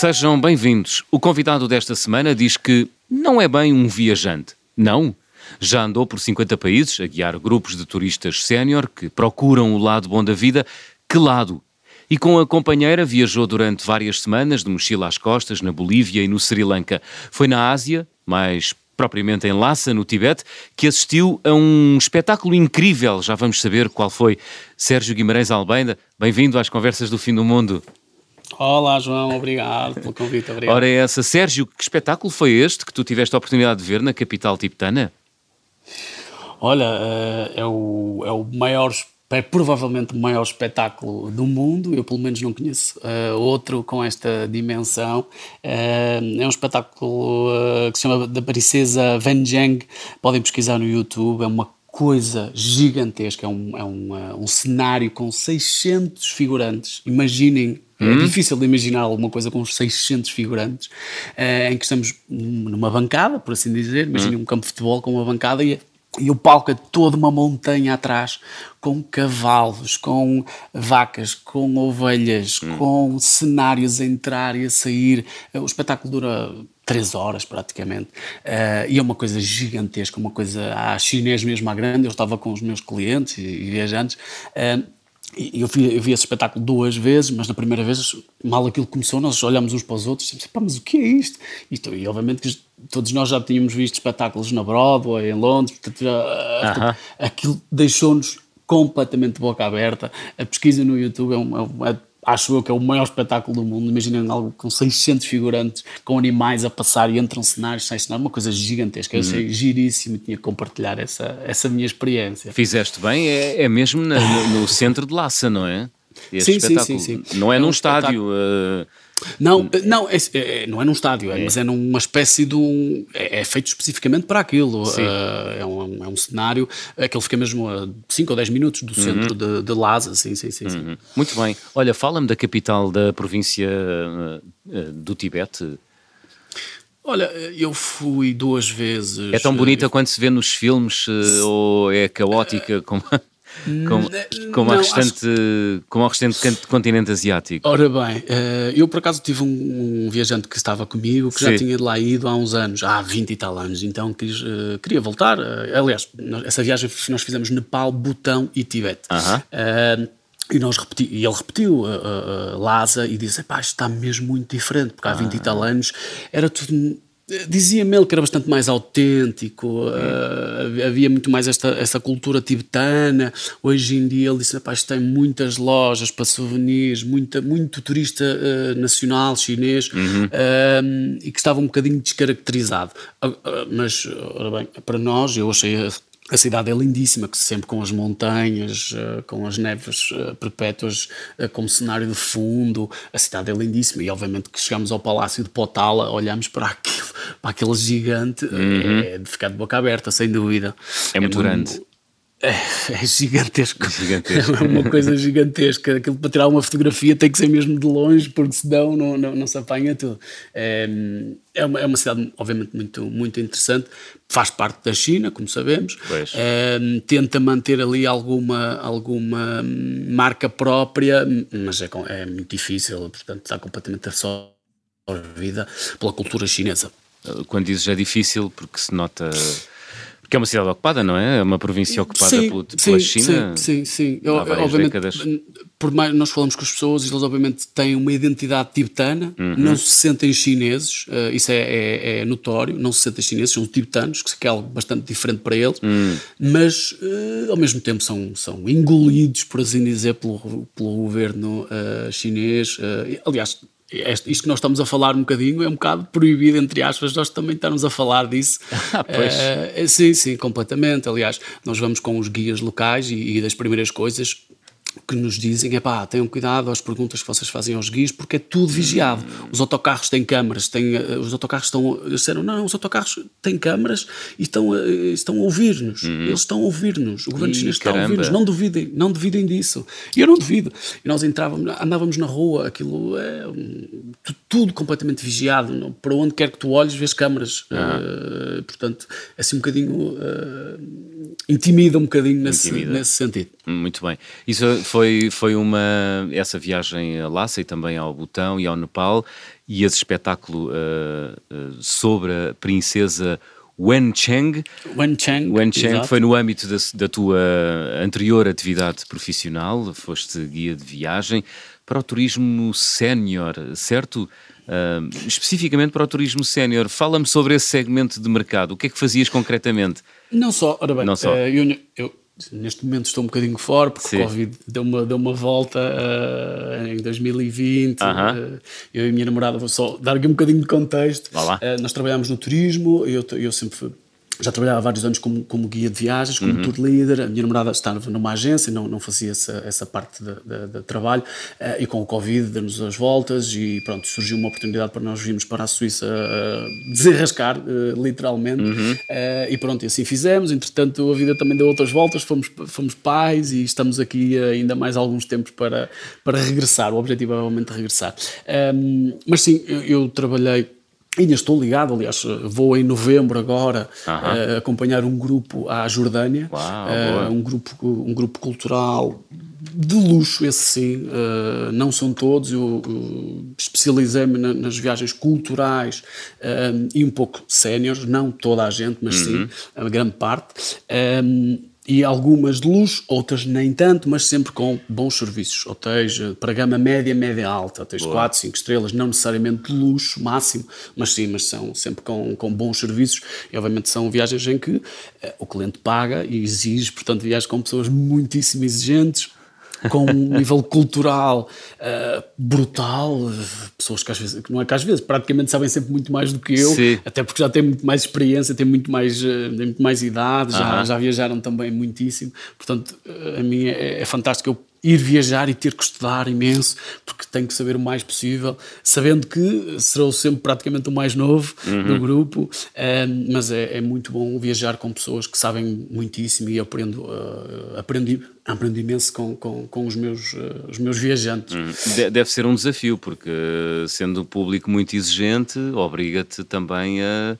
Sejam bem-vindos. O convidado desta semana diz que não é bem um viajante. Não. Já andou por 50 países a guiar grupos de turistas sénior que procuram o lado bom da vida. Que lado? E com a companheira viajou durante várias semanas de mochila às costas na Bolívia e no Sri Lanka. Foi na Ásia, mais propriamente em Lhasa, no Tibete, que assistiu a um espetáculo incrível. Já vamos saber qual foi. Sérgio Guimarães Albeida, bem-vindo às Conversas do Fim do Mundo. Olá, João, obrigado pelo convite. Obrigado. Ora, é essa. Sérgio, que espetáculo foi este que tu tiveste a oportunidade de ver na capital tibetana? Olha, eh, é o, é o maior, é provavelmente o maior espetáculo do mundo. Eu, pelo menos, não conheço uh, outro com esta dimensão. Uh, é um espetáculo uh, que se chama da Princesa Wenjing. Podem pesquisar no YouTube. É uma coisa gigantesca. É um, é um, um cenário com 600 figurantes. Imaginem é hum? difícil de imaginar alguma coisa com 600 figurantes, uh, em que estamos numa bancada, por assim dizer. Imaginem hum. um campo de futebol com uma bancada e, e o palco é toda uma montanha atrás, com cavalos, com vacas, com ovelhas, hum. com cenários a entrar e a sair. O espetáculo dura três horas praticamente. Uh, e é uma coisa gigantesca, uma coisa à chinês mesmo à grande. Eu estava com os meus clientes e, e viajantes. Uh, e eu vi, eu vi esse espetáculo duas vezes, mas na primeira vez, mal aquilo começou, nós olhamos uns para os outros e dissemos, pá, mas o que é isto? E, e obviamente que todos nós já tínhamos visto espetáculos na Broadway, em Londres, portanto, já, uh -huh. aquilo deixou-nos completamente de boca aberta. A pesquisa no YouTube é, um, é, acho eu que é o maior espetáculo do mundo. Imaginem algo com 600 figurantes, com animais a passar e entram cenários sem cenário, uma coisa gigantesca. Eu achei uhum. giríssimo e tinha que compartilhar essa, essa minha experiência. Fizeste bem, é, é mesmo na, no, no, centro de Laça, não é? Este sim, espetáculo. sim, sim, sim. Não é, é num um estádio. Uh não, não é, é, não é num estádio, é, é. mas é numa espécie de um. É, é feito especificamente para aquilo. Uh, é, um, é um cenário. Aquele fica mesmo a 5 ou 10 minutos do centro uhum. de, de Lhasa, sim, sim, sim, uhum. sim. Muito bem. Olha, fala-me da capital da província uh, do Tibete. Olha, eu fui duas vezes. É tão bonita quanto se vê nos filmes ou é caótica como. Como, como, não, restante, que... como ao restante continente asiático. Ora bem, eh, eu por acaso tive um, um viajante que estava comigo que Sim. já tinha de lá ido há uns anos, há 20 e tal anos, então quis, uh, queria voltar. Aliás, essa viagem nós fizemos Nepal, Butão e Tibete. Uh -huh. uh, e, nós repeti, e ele repetiu uh, Lhasa e disse: pá, está mesmo muito diferente, porque há 20 e tal anos era tudo Dizia-me ele que era bastante mais autêntico, uh, havia muito mais esta, esta cultura tibetana. Hoje em dia ele disse: rapaz, tem muitas lojas para souvenirs, muita, muito turista uh, nacional chinês uhum. uh, e que estava um bocadinho descaracterizado. mas, ora bem, para nós, eu achei a cidade é lindíssima, que sempre com as montanhas, uh, com as neves uh, perpétuas uh, como cenário de fundo. A cidade é lindíssima e, obviamente, que chegamos ao Palácio de Potala, olhamos para aquilo, para aquele gigante, uhum. é de ficar de boca aberta, sem dúvida. É muito é grande. É, é gigantesco. gigantesco. É uma coisa gigantesca. Aquilo para tirar uma fotografia tem que ser mesmo de longe, porque senão não, não, não se apanha tudo. É, é, uma, é uma cidade, obviamente, muito, muito interessante. Faz parte da China, como sabemos. É, tenta manter ali alguma, alguma marca própria, mas é, é muito difícil, portanto, está completamente absorvida pela cultura chinesa. Quando dizes é difícil, porque se nota que é uma cidade ocupada, não é? É uma província ocupada sim, pela, pela sim, China. Sim, sim, sim. Eu, obviamente, décadas. por mais nós falamos com as pessoas, eles obviamente têm uma identidade tibetana, uhum. não se sentem chineses, uh, isso é, é, é, notório, não se sentem chineses, são tibetanos, que é algo bastante diferente para eles, uhum. mas uh, ao mesmo tempo são, são engolidos, por assim dizer, pelo, pelo governo uh, chinês. aliás, este, isto que nós estamos a falar um bocadinho é um bocado proibido, entre aspas, nós também estamos a falar disso. Ah, pois. Uh, sim, sim, completamente. Aliás, nós vamos com os guias locais e, e das primeiras coisas que nos dizem é pá, tenham cuidado às perguntas que vocês fazem aos guias porque é tudo vigiado. Os autocarros têm câmaras, têm, eh, os autocarros estão. Eles disseram, não, os autocarros têm câmaras e estão, eh, estão a ouvir-nos. Uhum. Eles estão a ouvir-nos. O governo chinês está a ouvir-nos. Não duvidem, não duvidem disso. E eu não duvido. E nós entrávamos, andávamos na rua, aquilo é tudo completamente vigiado. Para onde quer que tu olhes, vês câmaras. Uhum. Uh, portanto, é assim um bocadinho. Uh, intimida um bocadinho nesse, nesse sentido. Muito bem. Isso foi, foi uma, essa viagem a Lhasa e também ao Butão e ao Nepal e esse espetáculo uh, uh, sobre a princesa Wen Cheng. Wen Cheng. Wen Cheng foi no âmbito da, da, tua anterior atividade profissional, foste guia de viagem para o turismo sénior, certo? Uh, especificamente para o turismo sénior. Fala-me sobre esse segmento de mercado. O que é que fazias concretamente? Não só, ora bem, Não só. eu, eu neste momento estou um bocadinho fora porque Sim. o Covid deu uma, deu uma volta uh, em 2020. Uh -huh. uh, eu e a minha namorada, vou só dar aqui um bocadinho de contexto. Uh, nós trabalhamos no turismo, eu, eu sempre fui já trabalhava há vários anos como, como guia de viagens, como uhum. tour leader. A minha namorada estava numa agência, não, não fazia essa, essa parte de, trabalho. Uh, e com o Covid, deu-nos as voltas e pronto, surgiu uma oportunidade para nós virmos para a Suíça uh, desenrascar, uh, literalmente. Uhum. e pronto, e assim fizemos. Entretanto, a vida também deu outras voltas, fomos, fomos pais e estamos aqui ainda mais alguns tempos para, para regressar. O objetivo é realmente regressar. Um, mas sim, eu, eu trabalhei Ainda estou ligado, aliás, vou em novembro agora uh, acompanhar um grupo à Jordânia, Uau, uh, um, grupo, um grupo cultural de luxo, esse sim, uh, não são todos. Eu especializei-me na, nas viagens culturais e um pouco séniores, não toda a gente, mas uhum. sim a grande parte e algumas de luxo, outras nem tanto, mas sempre com bons serviços. Hotéis para gama média, média alta, hotéis Boa. 4, 5 estrelas, não necessariamente de luxo máximo, mas sim, mas são sempre com, com bons serviços. E obviamente são viagens em que eh, o cliente paga e exige, portanto, viagens com pessoas muitíssimo exigentes, com um nível cultural uh, brutal, pessoas que às vezes, não é que às vezes, praticamente sabem sempre muito mais do que eu, Sim. até porque já têm muito mais experiência, têm muito mais, uh, têm muito mais idade, uh -huh. já, já viajaram também muitíssimo, portanto, a mim é, é fantástico eu ir viajar e ter que estudar imenso, porque tenho que saber o mais possível, sabendo que serou sempre praticamente o mais novo uhum. do grupo, um, mas é, é, muito bom viajar com pessoas que sabem muitíssimo e aprendo, uh, aprendi, aprendi imenso com, com, com os, meus, uh, os meus viajantes. Uhum. Deve ser um desafio, porque sendo um público muito exigente, obriga-te também a.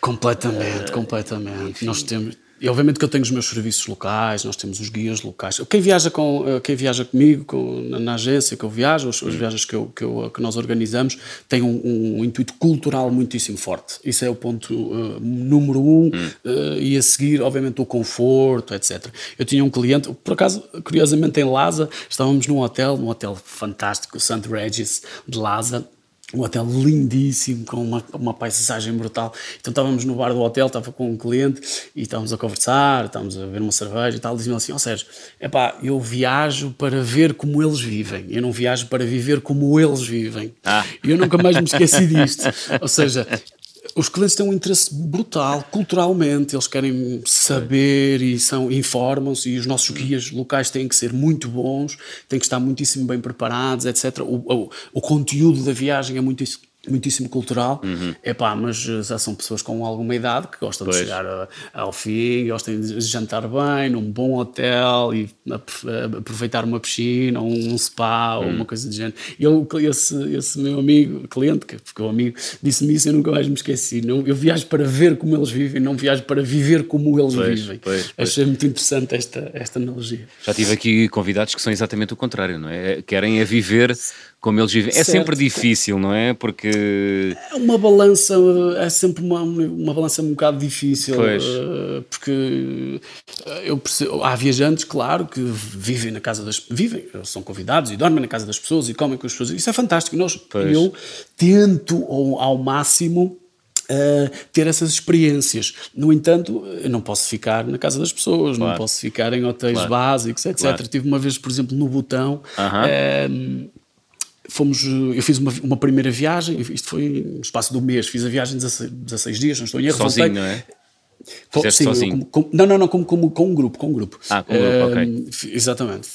Completamente, completamente. Enfim. Nós temos e obviamente que eu tenho os meus serviços locais, nós temos os guias locais. Quem viaja, com, eh, quem viaja comigo com, na, na, agência que eu viajo, as, as viagens que, eu, que, eu, que, nós organizamos, tem um, um, intuito cultural muitíssimo forte. Isso é o ponto uh, número um. Uh, e a seguir, obviamente, o conforto, etc. Eu tinha um cliente, por acaso, curiosamente, em Lhasa, estávamos num hotel, num hotel fantástico, o St. Regis de Lhasa um hotel lindíssimo, com uma, uma paisagem brutal. Então estávamos no bar do hotel, estava com um cliente e estávamos a conversar, estávamos a ver uma cerveja e tal. Diziam assim: Ó oh, Sérgio, epá, eu viajo para ver como eles vivem, eu não viajo para viver como eles vivem. Ah. E eu nunca mais me esqueci disto. Ou seja, os clientes têm um interesse brutal, culturalmente, eles querem saber e são informam-se, e os nossos guias locais têm que ser muito bons, têm que estar muitíssimo bem preparados, etc. O, o, o conteúdo da viagem é muitíssimo muitíssimo cultural, uhum. pá, mas eh, já são pessoas com alguma idade que gostam pois. de chegar a, ao fim, gostam de jantar bem, num bom hotel e aproveitar uma piscina, ou um spa uhum. ou uma coisa do género. E eu, esse, esse meu amigo, cliente, que ficou amigo, disse-me isso e eu nunca mais me esqueci. Não, eu viajo para ver como eles vivem, não viajo para viver como eles pois, vivem. Pois, Achei muito interessante esta, esta analogia. Já tive aqui convidados que são exatamente o contrário, não é? Querem a viver como eles vivem. É sempre difícil, não é? Porque. É uma balança, é sempre uma, uma balança um bocado difícil. Pois. Eh, porque eh, eu percebo, há viajantes, claro, que vivem na casa das. vivem, são convidados e dormem na casa das pessoas e comem com as pessoas. Isso é fantástico. Nós, eu tento ao, ao máximo. Uh, ter essas experiências. No entanto, eu não posso ficar na casa das pessoas, claro. não posso ficar em hotéis claro. básicos, etc. Claro. Tive uma vez, por exemplo, no Botão, uh -huh. uh, fomos, eu fiz uma, uma, primeira viagem, isto foi no espaço do mês, fiz a viagem 16, 16 dias, não estou em erro. Sozinho, voltei, não é? Fizeste Sim, sozinho? Com, com, não, não, não, com, com, com um grupo, com um grupo. Ah, com um grupo, uh, ok. Exatamente.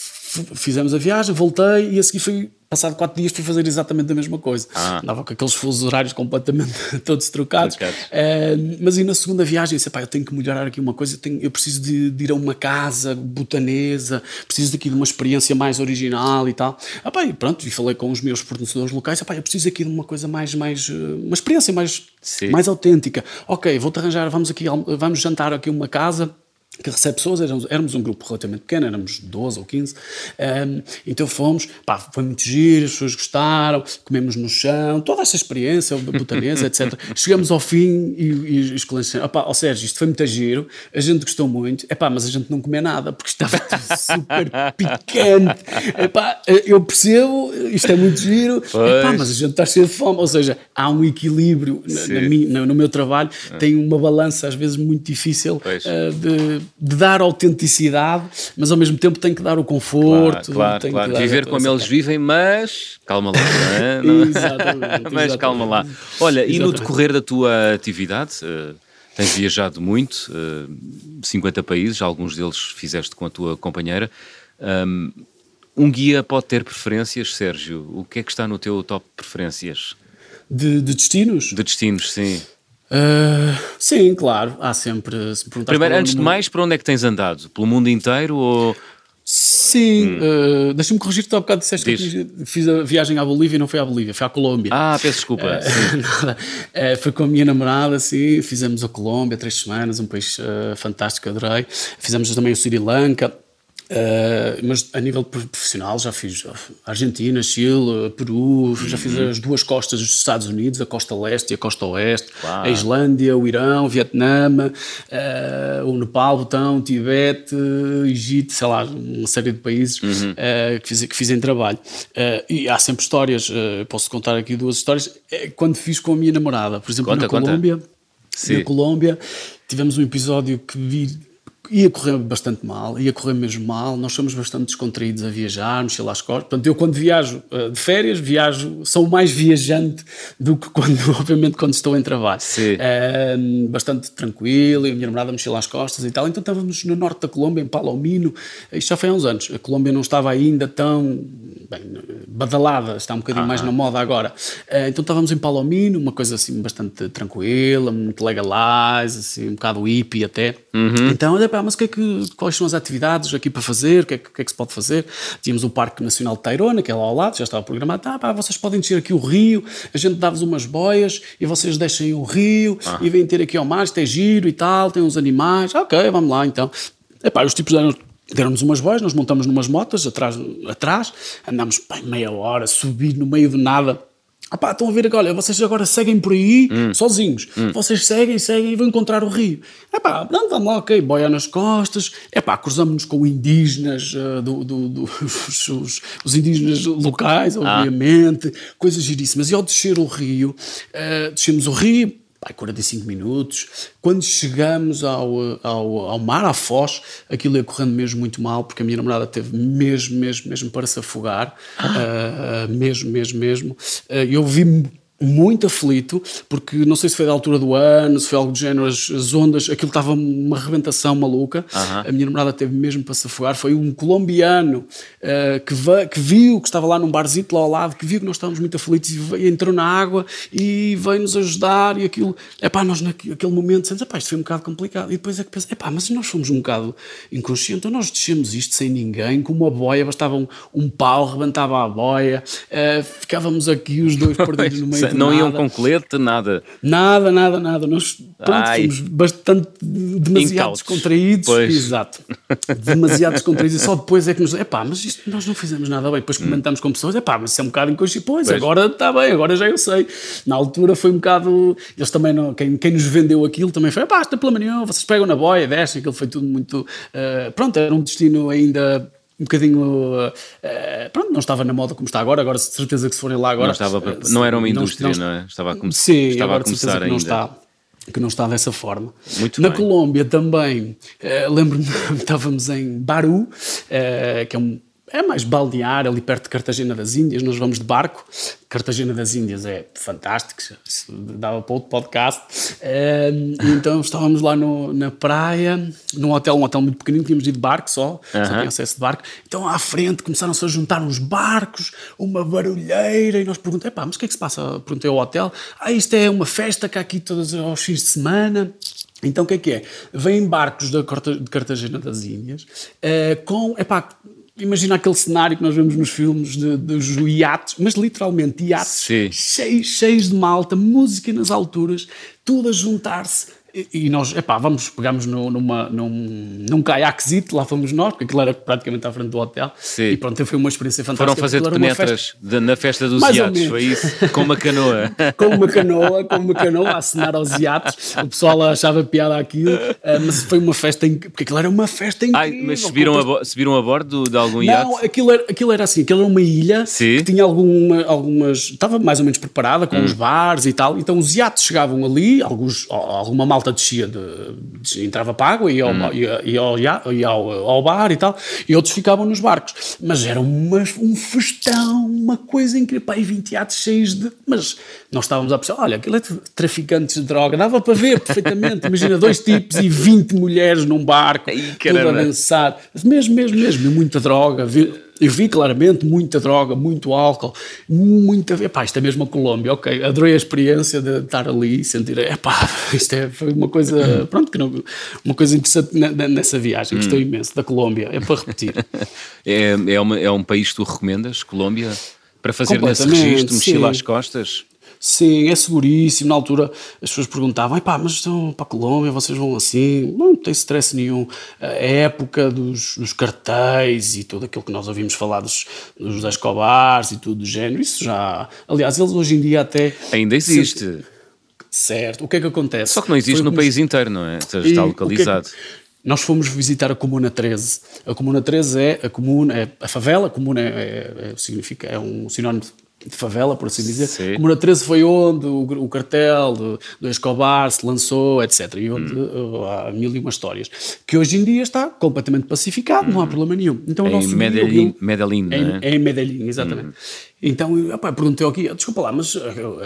Fizemos a viagem, voltei e a seguir fui passado quatro dias fui fazer exatamente a mesma coisa. Ah. Andava com aqueles fusos horários completamente todos trocados. Uh, mas e na segunda viagem, disse, eu tenho que melhorar aqui uma coisa, eu, tenho, eu preciso de, de, ir a uma casa botanesa, preciso daqui de uma experiência mais original e tal. Ah, pá, e pronto, e falei com os meus fornecedores locais, ah, pá, eu preciso aqui de uma coisa mais, mais uma experiência mais, mais autêntica. Ok, vou-te arranjar, vamos aqui, vamos jantar aqui uma casa que recebe pessoas, éramos, éramos, um grupo relativamente pequeno, éramos 12 ou 15, um, então fomos, pá, foi muito giro, as pessoas gostaram, comemos no chão, toda essa experiência, botanesa, etc. Chegamos ao fim e, e, e escolhemos assim, ó Sérgio, isto foi muito giro, a gente gostou muito, é pá, mas a gente não comia nada, porque estava super picante, epá, eu percebo, isto é muito giro, epá, mas a gente está cheio de fome, ou seja, há um equilíbrio na, na minha, no meu trabalho, tem uma balança às vezes muito difícil uh, de de dar autenticidade, mas ao mesmo tempo tem que dar o conforto. Claro, claro, claro. Viver como eles vivem, mas calma lá. É? Não é? exatamente. mas exatamente. calma lá. Olha, exatamente. e no decorrer da tua atividade, uh, tens viajado muito, uh, eh, 50 países, alguns deles fizeste com a tua companheira. Um, um guia pode ter preferências, Sérgio? O que é que está no teu top preferências? De, de destinos? De destinos, sim. Uh, sim, claro, há sempre. Se Primeiro, antes de mais, para onde é que tens andado? Pelo mundo inteiro ou. Sim, hum. uh, deixa-me corrigir que tu há bocado disseste Diz. que fiz a viagem à Bolívia e não foi à Bolívia, foi à Colômbia. Ah, peço desculpa. Uh, uh, foi com a minha namorada, sim, fizemos a Colômbia três semanas, um país fantástico, adorei. Fizemos também o Sri Lanka, Uh, mas a nível profissional já fiz Argentina, Chile, Peru, já fiz as duas costas dos Estados Unidos, a costa leste e a costa oeste, a Islândia, o Irão, o Vietnã, uh, o Nepal, Butão, o Tibete, Egito, sei lá, uma série de países uhum. uh, que, fiz, que fiz em trabalho. e há sempre histórias, posso contar aqui duas histórias, quando fiz com a minha namorada, por exemplo, conta, na Colômbia. Na Colômbia tivemos um episódio que vi ia correr bastante mal, ia correr mesmo mal. Nós somos bastante descontraídos a viajar, mexer lá as costas. Portanto, eu quando viajo uh, de férias, viajo, sou mais viajante do que quando, obviamente, quando estou em trabalho. Uh, bastante tranquilo, e a minha namorada mexer lá as costas e tal. Então estávamos no norte da Colômbia, em Palomino, isto já foi há uns anos. A Colômbia não estava ainda tão bem, badalada, está um bocadinho uh -huh. mais na moda agora. Uh, então estávamos em Palomino, uma coisa assim bastante tranquila, muito legalize, assim, um bocado hippie até. -huh. Então, pá, mas que é que, quais são as atividades aqui para fazer, o que, é que, que, é que se pode fazer? Tínhamos o Parque Nacional de Tairona, que é lá ao lado, já estava programado, ah, pá, vocês podem descer aqui o rio, a gente dá-vos umas boias e vocês deixem o rio ah. e vêm ter aqui ao mar, isto é giro e tal, tem uns animais, ok, vamos lá então. Epá, os tipos deram deram-nos umas boias, nós montamos numas motas atrás, atrás andámos pá, meia hora, subir no meio do nada ah pá, estão a ver agora, olha, vocês agora seguem por aí hum. sozinhos. Hum. Vocês seguem, seguem e vão encontrar o rio. É pá, não, vamos lá, ok, boia nas costas. É pá, cruzamos-nos com indígenas, uh, do, do, do os, os, os, indígenas locais, ah. obviamente, ah. coisas giríssimas. E ao descer o rio, uh, descemos o rio, pá, 45 minutos. Quando chegamos ao, ao, ao mar, à foz, aquilo ia correndo mesmo muito mal, porque a minha namorada teve mesmo, mesmo, mesmo para se afogar. Ah. Uh, mesmo, mesmo, mesmo. Uh, eu vi-me muito aflito, porque não sei se foi da altura do ano, se foi algo do género, as, as ondas, aquilo estava uma arrebentação maluca. A minha namorada teve mesmo para se afogar. Foi um colombiano uh, que, que, viu, que estava lá num barzito lá ao lado, que viu que nós estávamos muito aflitos e veio, entrou na água e veio nos ajudar. E aquilo, é pá, nós naquele momento dissemos, é pá, isto foi um bocado complicado. E depois é que pensei, é pá, mas nós fomos um bocado inconscientes, então nós descemos isto sem ninguém, com uma boia, bastava um, um pau, rebentava a boia, uh, ficávamos aqui os dois perdidos no meio não nada. iam com colete, nada. Nada, nada, nada. Nós pronto, fomos bastante demasiado descontraídos. Pois. Exato. demasiado descontraídos. E só depois é que nos. Epá, mas isto nós não fizemos nada bem. Depois comentamos com pessoas, epá, mas isso é um bocado inconsciente. Pois, pois, agora está bem, agora já eu sei. Na altura foi um bocado. Eles também não. Quem, quem nos vendeu aquilo também foi, epá, está pela manhã, vocês pegam na boia, descem, aquilo foi tudo muito. Uh, pronto, era um destino ainda um bocadinho. Uh, pronto, não estava na moda como está agora, agora de certeza que se forem lá agora. Não, estava, uh, não era uma indústria, não, não, é? Estava a, come sim, estava a começar ainda. Não está, que não está dessa forma. Muito na bem. Colômbia também, uh, lembro-me, estávamos em Baru, que é um é mais balnear, ali perto de Cartagena das Índias, nós vamos de barco. Cartagena das Índias é fantástico, dava para outro podcast. Então estávamos lá no, na praia, num hotel, um hotel muito pequenino, tínhamos ido de barco só, só tinha acesso de barco. Então à frente começaram-se a juntar uns barcos, uma barulheira, e nós perguntamos, pá, mas o que é que se passa? Perguntei ao hotel, ah, isto é uma festa que há aqui todos os fins de semana. Então o que é que é? Vêm barcos de Cartagena das Índias uh, com, epá, imagina aquele cenário que nós vemos nos filmes de, dos iates, mas literalmente iates cheios, cheios de malta, música nas alturas, tudo a juntar-se e, e nós, epá, vamos, pegámos no, numa, num, num caiaquezito, lá fomos nós, porque aquilo era praticamente à frente do hotel. Sim. E pronto, foi uma experiência fantástica. Foram fazer penetras festa- na festa dos Mais iates, foi isso? Com uma canoa. com uma canoa, com uma canoa a acenar aos iates. O pessoal achava piada aquilo, eh, mas foi uma festa incrível, porque aquilo era uma festa incrível. Ai, mas subiram a, subiram a bordo de algum Não, iate? aquilo era, aquilo era assim, aquilo era uma ilha Sim. que tinha alguma, algumas. estava mais ou menos preparada com os bares e tal. Então os iates chegavam ali, alguns, alguma malta descia, de, entrava para a água e, ao, ia, ia ao, ia- ao, ao bar e tal, e outros ficavam nos barcos. Mas era uma, um festão, uma coisa incrível. Pá, e 20 iates cheios de. Mas nós estávamos a pensar: olha, aquilo é de traficantes de droga, dava para ver perfeitamente. Imagina dois tipos e 20 mulheres num barco, Ai, tudo a dançar. Mesmo, mesmo, mesmo, muita droga. Vi- Eu vi claramente muita droga, muito álcool, muita. Epá, isto é mesmo a Colômbia, ok. Adorei a experiência de estar ali e sentir. Epá, isto é, foi uma coisa. Pronto, que não, uma coisa interessante ne- ne- nessa viagem. Gostei imenso da Colômbia. É para repetir. É, é, uma- é um país que tu recomendas, Colômbia? Para fazer nesse registro, sim. às costas? Sim, é seguríssimo. Na altura as pessoas perguntavam: pá, mas estão para a Colômbia, vocês vão assim? Não, não tem stress nenhum. A época dos, dos cartéis e tudo aquilo que nós ouvimos falar dos, dos Escobars e tudo do género, isso já. Aliás, eles hoje em dia até. Ainda existe. Certo. O que é que acontece? Só que não existe Foi no como- país inteiro, não é? Seja, está é localizado. Nós fomos visitar a Comuna 13. A Comuna 13 é a comuna, é a favela, a comuna é, é- é- significa, é um sinónimo de favela, por assim dizer. Sim. Comuna 13 foi onde o, o cartel do, do Escobar se lançou, etc. E onde Hum. uh, há mil e umas histórias. Que hoje em dia está completamente pacificado, não há problema nenhum. Então, o Hum. Em nosso guia, Medellín, ele- Medellín, não é? em, em Medellín, exatamente. Então, eu, opá, perguntei ao guia, desculpa lá, mas a,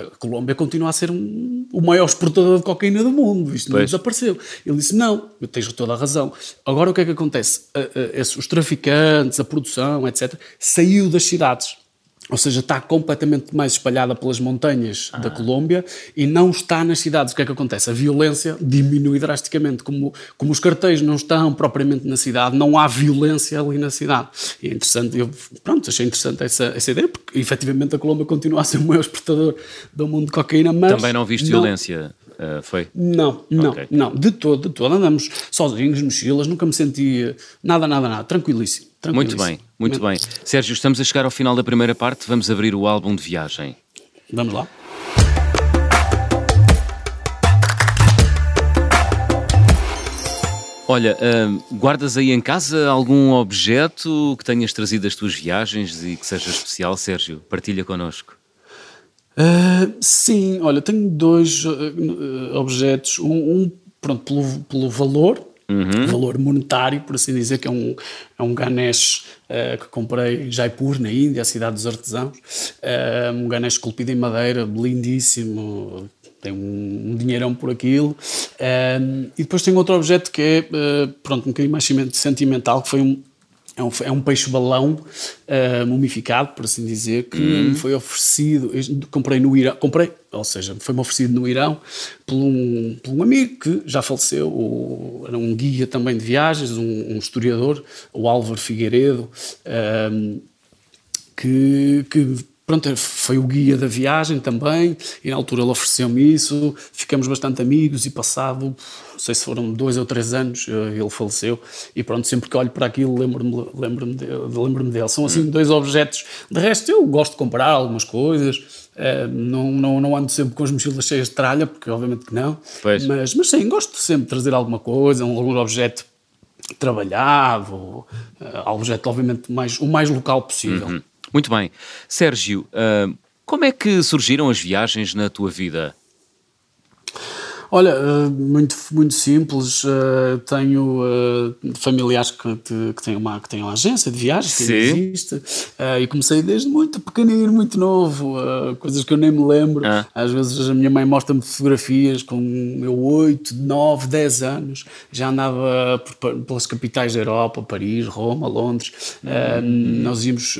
a Colômbia continua a ser um- o maior exportador de cocaína do mundo, isto não Pois. desapareceu. Ele disse, não, tens toda a razão. Agora o que é que acontece? A- a- esses- os traficantes, a produção, etc., saiu das cidades. Ou seja, está completamente mais espalhada pelas montanhas da Colômbia e não está nas cidades. O que é que acontece? A violência diminui drasticamente. Como, como os cartéis não estão propriamente na cidade, não há violência ali na cidade. E é interessante, eu pronto, achei interessante essa, essa ideia, porque efetivamente a Colômbia continua a ser o maior exportador do mundo de cocaína, mas. Também não viste violência, ah, foi? Não, não, Ok. não, de todo, de todo. Andamos sozinhos, mochilas, nunca me senti nada, nada, nada. Tranquilíssimo. Muito tranquilíssimo. bem, muito bem. Sérgio, estamos a chegar ao final da primeira parte, vamos abrir o álbum de viagem. Vamos lá. Olha, ah, guardas aí em casa algum objeto que tenhas trazido das tuas viagens e que seja especial, Sérgio? Partilha connosco. Uh, sim, olha, tenho dois uh, objetos. Um, um, pronto, pelo, pelo valor, valor monetário, por assim dizer, que é um, é um Ganesh uh, que comprei em Jaipur, na Índia, a cidade dos artesãos. Uh, um Ganesh esculpido em madeira, lindíssimo. Tem um, um dinheirão por aquilo. E depois tenho outro objeto que é, pronto, um bocadinho mais sentimental, que foi um, é um, é um peixe-balão uh, mumificado, por assim dizer, que me foi oferecido. comprei no Irão, comprei, ou seja, foi-me oferecido no Irão por um, por um amigo que já faleceu, o- era um guia também de viagens, um, um historiador, o Álvaro Figueiredo, um, que, que pronto, foi o guia da viagem também, e na altura ele ofereceu-me isso, ficamos bastante amigos e passado, não sei se foram dois ou três anos, eh, ele faleceu, e pronto, sempre que olho para aquilo lembro-me lembro dele, lembro dele. São assim dois objetos, de resto eu gosto de comprar algumas coisas, eh, não, não, não ando sempre com as mochilas cheias de tralha, porque obviamente que não, Pois. mas, mas sim, gosto sempre de trazer alguma coisa, um- algum objeto trabalhado, eh, objeto obviamente mais, o mais local possível. Hum, Muito bem. Sérgio, ah, como é que surgiram as viagens na tua vida? Olha, eh, muito, muito simples. eh, Tenho eh, familiares que, que, têm uma, que têm uma agência de viagens, que Sim. existe. E comecei desde muito pequenino, muito novo, coisas que eu nem me lembro. Ah. Às vezes a minha mãe mostra-me fotografias com eu 8, 9, 10 anos. Já andava por- pelas capitais da Europa, Paris, Roma, Londres. Eh, Nós íamos.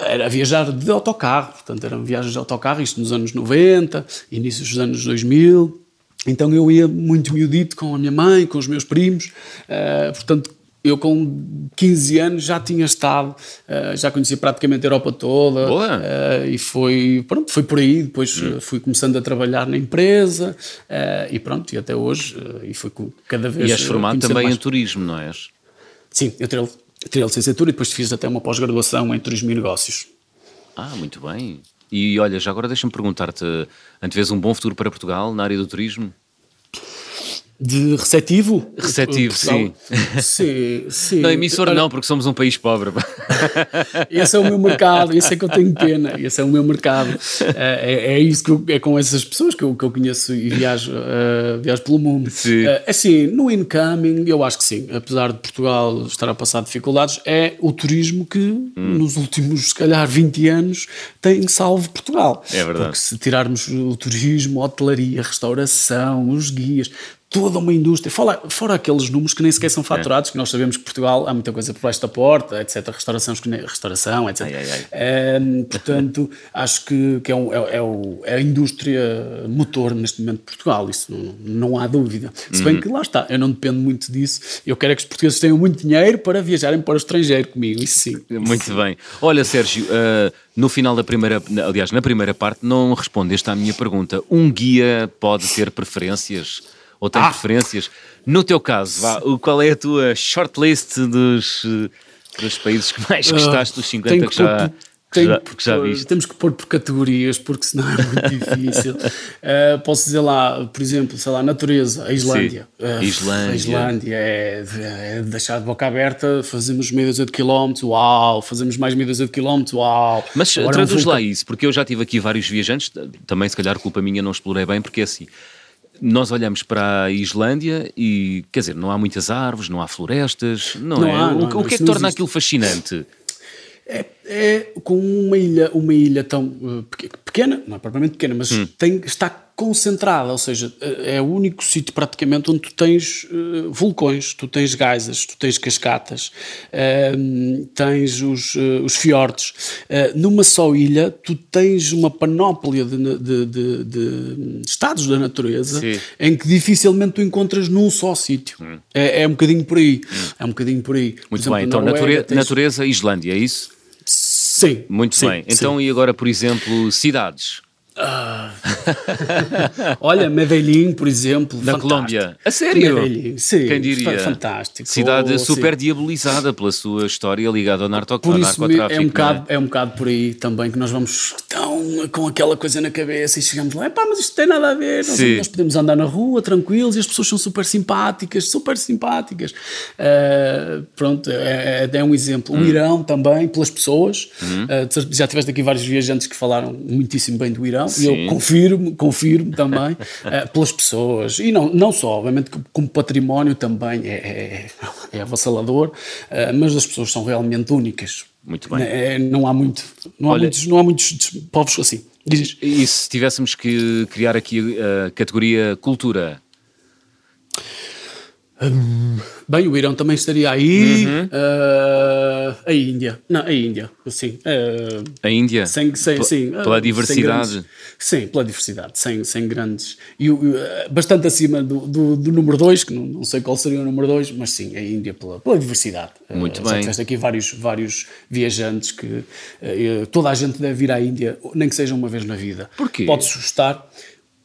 Era viajar de autocarro, portanto eram viagens de autocarro, isto nos anos 90, inícios dos anos 2000, então eu ia muito miudito com a minha mãe, com os meus primos, eh, portanto eu com 15 anos já tinha estado, uh, já conhecia praticamente a Europa toda uh, e foi, pronto, foi por aí, depois hum. fui começando a trabalhar na empresa uh, e pronto, e até hoje, e foi cada vez... E és formado também mais. em turismo, não és? Sim, eu tirei, tirei a licenciatura e depois fiz até uma pós-graduação em turismo e negócios. Ah, muito bem. E olha, já agora deixa-me perguntar-te, antevês um bom futuro para Portugal na área do turismo? De receptivo. Receptivo, sim. Sim, sim. Não, emissor não, porque somos um país pobre. Esse é o meu mercado, esse é que eu tenho pena, esse é o meu mercado. É, é, é isso que eu, é com essas pessoas que eu, que eu conheço e viajo, uh, viajo pelo mundo. Sim. Uh, assim, no incoming, eu acho que sim, apesar de Portugal estar a passar dificuldades, é o turismo que hum. nos últimos, se calhar, 20 anos tem salvo Portugal. É verdade. Porque se tirarmos o turismo, a hotelaria, a restauração, os guias, toda uma indústria, fora, fora aqueles números que nem sequer são faturados, é. que nós sabemos que Portugal há muita coisa por baixo da porta, etc. Restauração, restauração etc. Ai, ai, ai. É, portanto, acho que, que é, um, é, é, o, é, a indústria motor neste momento de Portugal, isso não, não há dúvida. Se bem uhum. que lá está, eu não dependo muito disso, eu quero é que os portugueses tenham muito dinheiro para viajarem para o estrangeiro comigo, isso sim. Muito bem. Olha, Sérgio, uh, no final da primeira, aliás, na primeira parte, não respondeste à minha pergunta. Um guia pode ter preferências? Ou tens ah. preferências? No teu caso, vá, qual é a tua shortlist dos, dos países que mais ah, gostaste, dos 50 que, que já... Que já, que já viste. Temos que pôr por categorias, porque senão é muito difícil. Uh, posso dizer lá, por exemplo, sei lá, natureza, a Islândia. Uh, Islândia. A Islândia é, é, deixar de boca aberta, fazemos meia dúzia de quilómetros, uau, fazemos mais meia dúzia de quilómetros, uau. Mas Agora traduz lá isso, porque eu já tive aqui vários viajantes, também se calhar culpa minha não explorei bem, porque é assim, nós olhamos para a Islândia e, quer dizer, não há muitas árvores, não há florestas, não, não é? Há, não, o, o, que é que torna existe. aquilo fascinante? É, é, com uma ilha, uma ilha tão uh, pequena, não é propriamente pequena, mas hum. tem, está concentrada, ou seja, é, é o único sítio praticamente onde tu tens uh, vulcões, tu tens geysers, tu tens cascatas, uh, tens os, uh, os fiordes. numa só ilha, tu tens uma panóplia de, de, de, de estados da natureza Sim. em que dificilmente tu encontras num só sítio. Hum. É, é, um bocadinho por aí. Hum. É um bocadinho por aí. Muito exemplo, bem, então natureza, tens... natureza Islândia, é isso? Sim. Muito sim, bem. Então, sim. e agora, por exemplo, cidades? Ah. Olha, Medellín, por exemplo. Na Colômbia. A sério? Medellín, sim. Quem diria? Fantástico. Cidade oh, super sim. diabolizada pela sua história ligada ao, narco, por ao isso narcotráfico. É um, bocado, é? é um bocado por aí também que nós vamos tão com aquela coisa na cabeça e chegamos lá, pá, mas isto tem nada a ver. Nós, nós, podemos andar na rua tranquilos e as pessoas são super simpáticas, super simpáticas. Uh, pronto, é, é, é, um exemplo. Hum. O Irão também, pelas pessoas. Hum. Uh, já tiveste aqui vários viajantes que falaram muitíssimo bem do Irão. Sim. E eu confirmo, confirmo também, uh, pelas pessoas. E não, não só, obviamente, como património também é, é, é avassalador, uh, mas as pessoas são realmente únicas. Muito bem. É, não há muito, não Olha, há muitos, não há muitos povos assim. Dizes? E se tivéssemos que criar aqui a categoria cultura? Hum, bem, o Irão também estaria aí. Uhum. Uh, a Índia. Não, a Índia, sim. Uh, a Índia? Sem, sem, sim, pela uh, diversidade. Grandes, sim, pela diversidade, sem, sem grandes. E bastante acima do, do, do número 2, que não, não, sei qual seria o número 2, mas sim, a Índia pela, pela diversidade. Muito bem. Já aqui vários, vários viajantes que toda a gente deve vir à Índia, nem que seja uma vez na vida. Porquê? Pode-se gostar